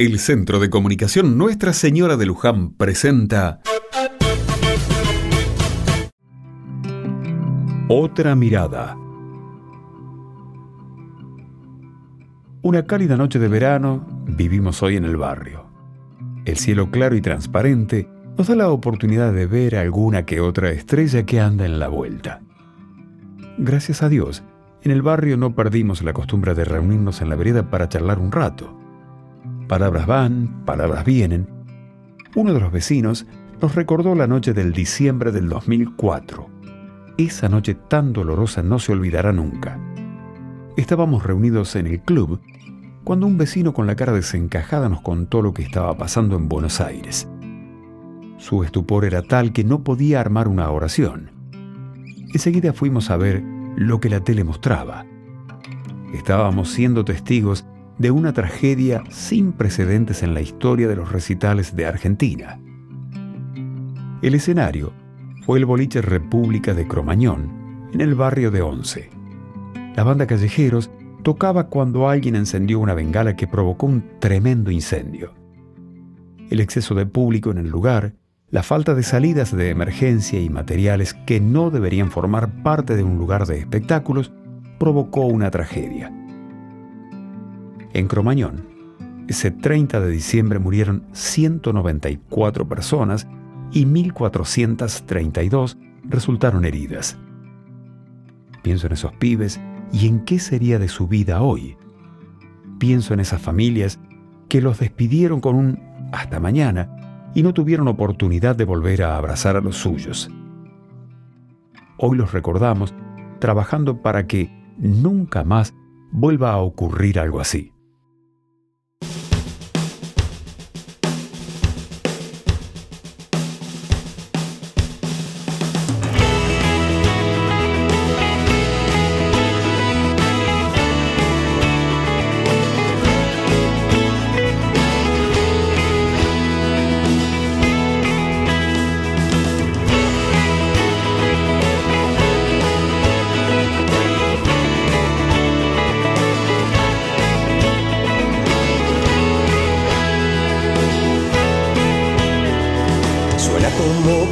El Centro de Comunicación Nuestra Señora de Luján presenta Otra mirada. Una cálida noche de verano vivimos hoy en el barrio. El cielo claro y transparente nos da la oportunidad de ver alguna que otra estrella que anda en la vuelta. Gracias a Dios, en el barrio no perdimos la costumbre de reunirnos en la vereda para charlar un rato Palabras van, palabras vienen. Uno de los vecinos nos recordó la noche del diciembre del 2004. Esa noche tan dolorosa no se olvidará nunca. Estábamos reunidos en el club cuando un vecino con la cara desencajada nos contó lo que estaba pasando en Buenos Aires. Su estupor era tal que no podía armar una oración. Enseguida fuimos a ver lo que la tele mostraba. Estábamos siendo testigos de una tragedia sin precedentes en la historia de los recitales de Argentina. El escenario fue el boliche República de Cromañón, en el barrio de Once. La banda Callejeros tocaba cuando alguien encendió una bengala que provocó un tremendo incendio. El exceso de público en el lugar, la falta de salidas de emergencia y materiales que no deberían formar parte de un lugar de espectáculos provocó una tragedia. En Cromañón, ese 30 de diciembre murieron 194 personas y 1.432 resultaron heridas. Pienso en esos pibes y en qué sería de su vida hoy. Pienso en esas familias que los despidieron con un hasta mañana y no tuvieron oportunidad de volver a abrazar a los suyos. Hoy los recordamos trabajando para que nunca más vuelva a ocurrir algo así.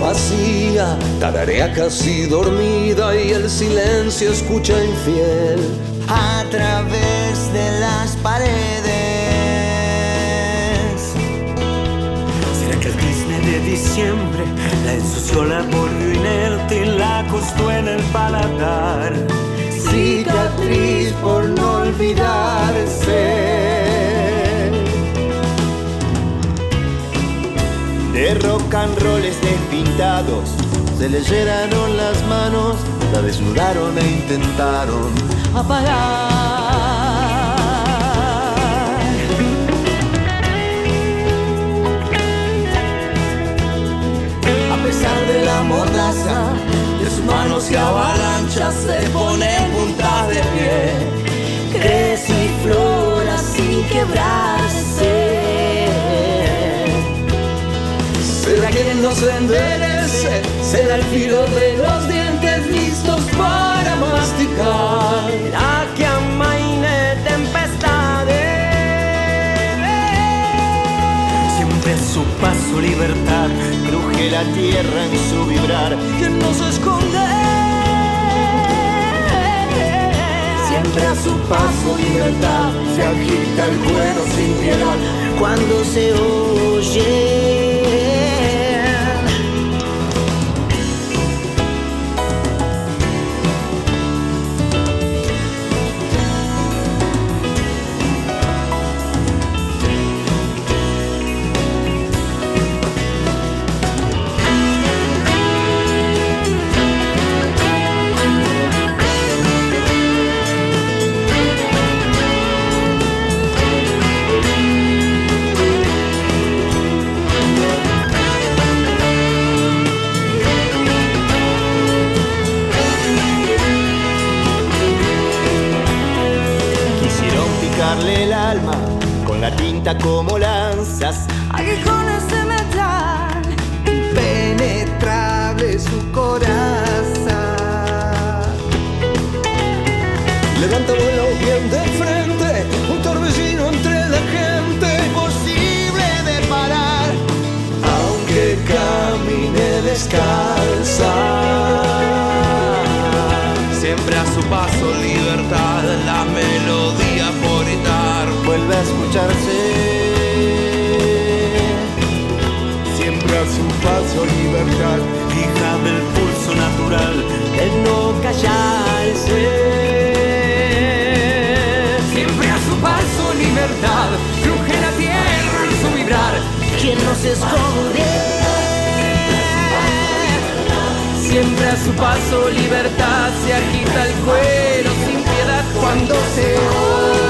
Vacía, tararea casi dormida y el silencio escucha infiel a través de las paredes. ¿Será que el cisne de diciembre la ensució, la volvió inerte y la acostó en el paladar? Cicatriz por no olvidarse and rolls despintados. Se le llenaron las manos, la desnudaron e intentaron apagar. A pesar de la mordaza, de sus manos y avalanchas se pone puntas de pie. Crece y flora sin quebrarse. No se enderece, será el filo de los dientes listos para masticar. La que amaine tempestades. Siempre a su paso libertad, cruje la tierra en su vibrar, que no se esconde. Siempre a su paso libertad, se agita el cuero sin piedad cuando se oye el alma con la tinta como lanzas. Aguijones escucharse. Siempre a su paso libertad, hija del pulso natural, el no callarse. Siempre a su paso libertad, cruje la tierra en su vibrar, quien no se esconde Siempre a su paso libertad se agita el cuero sin piedad cuando se oye